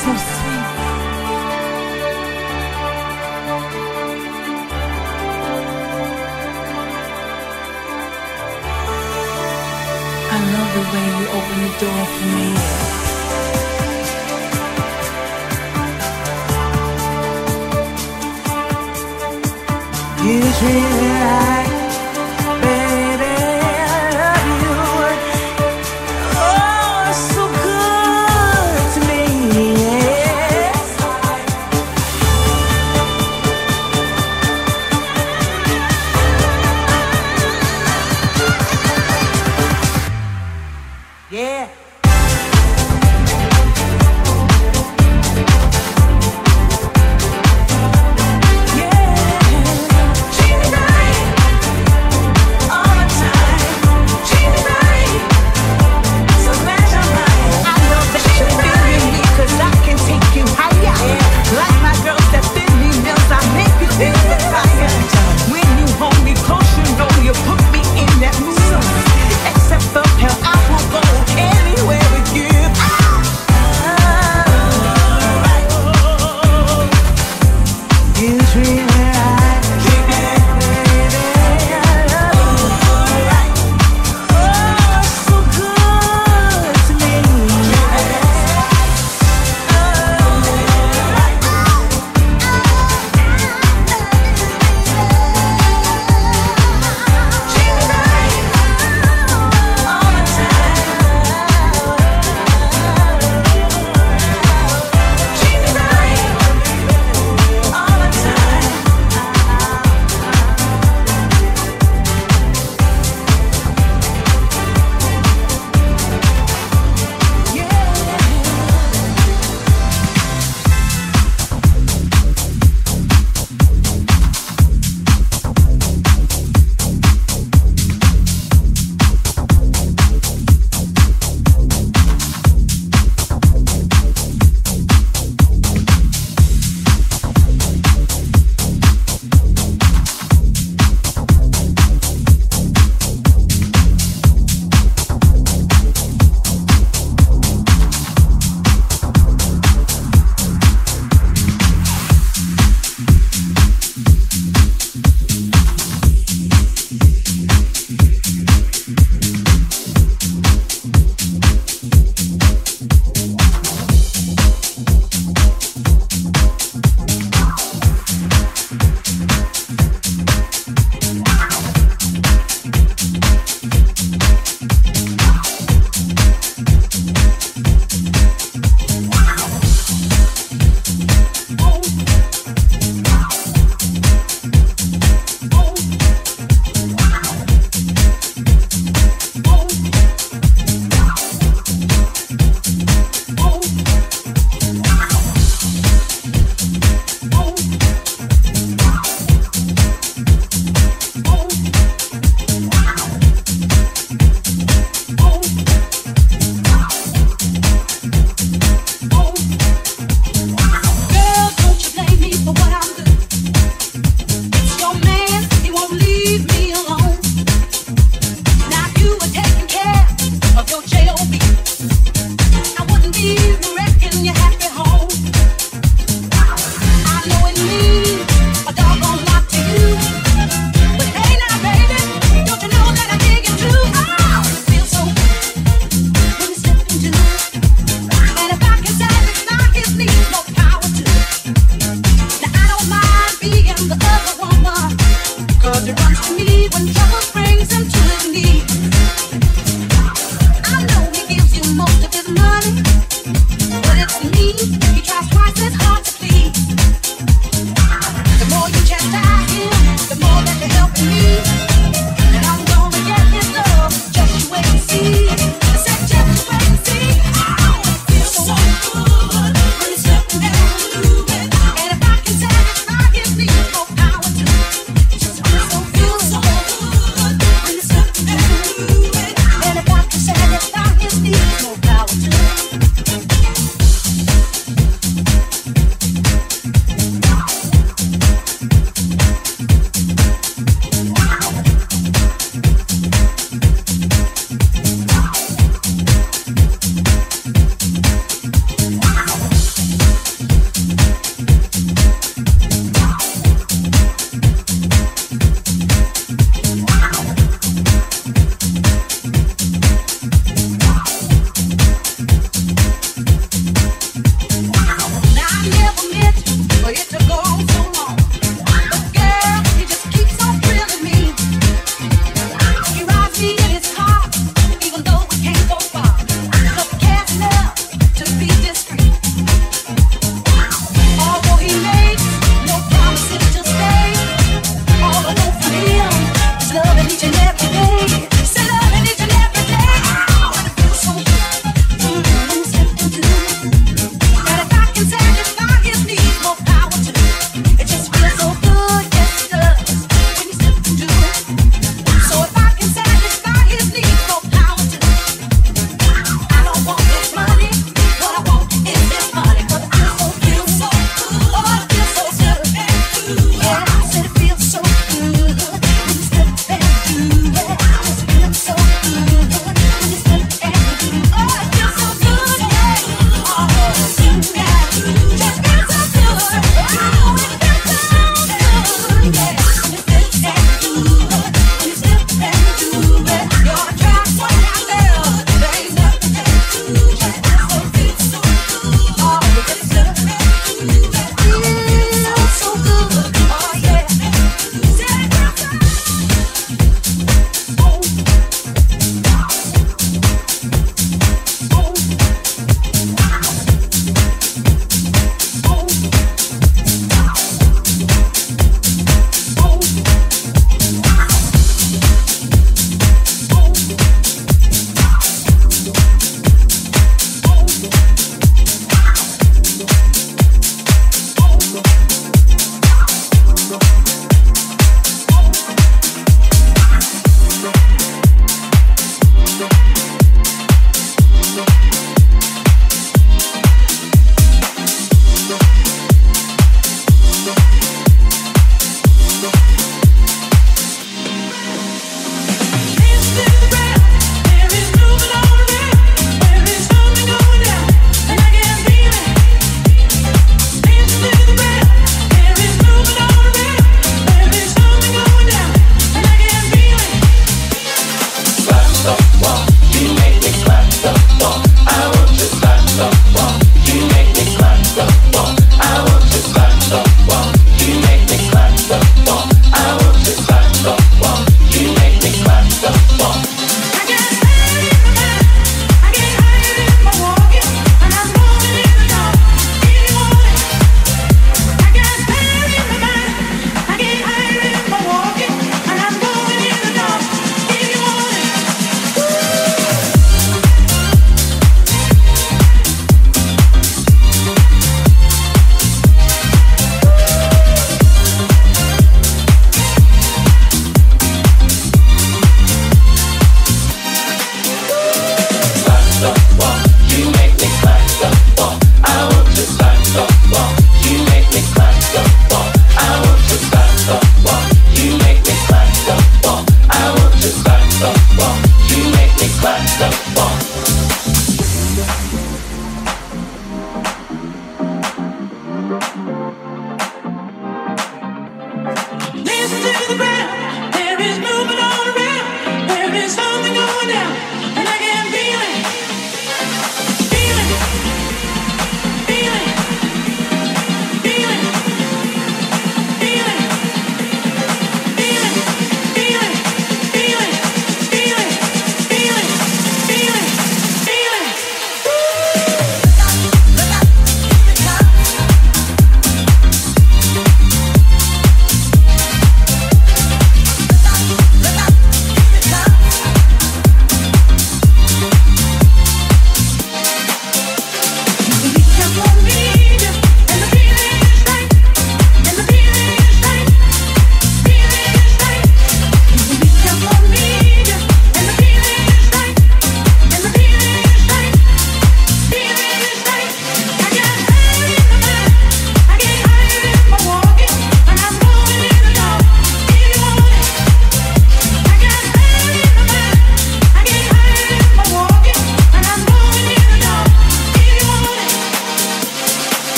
So sweet. I love the way you open the door for me.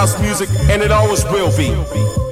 House music, and it always will be.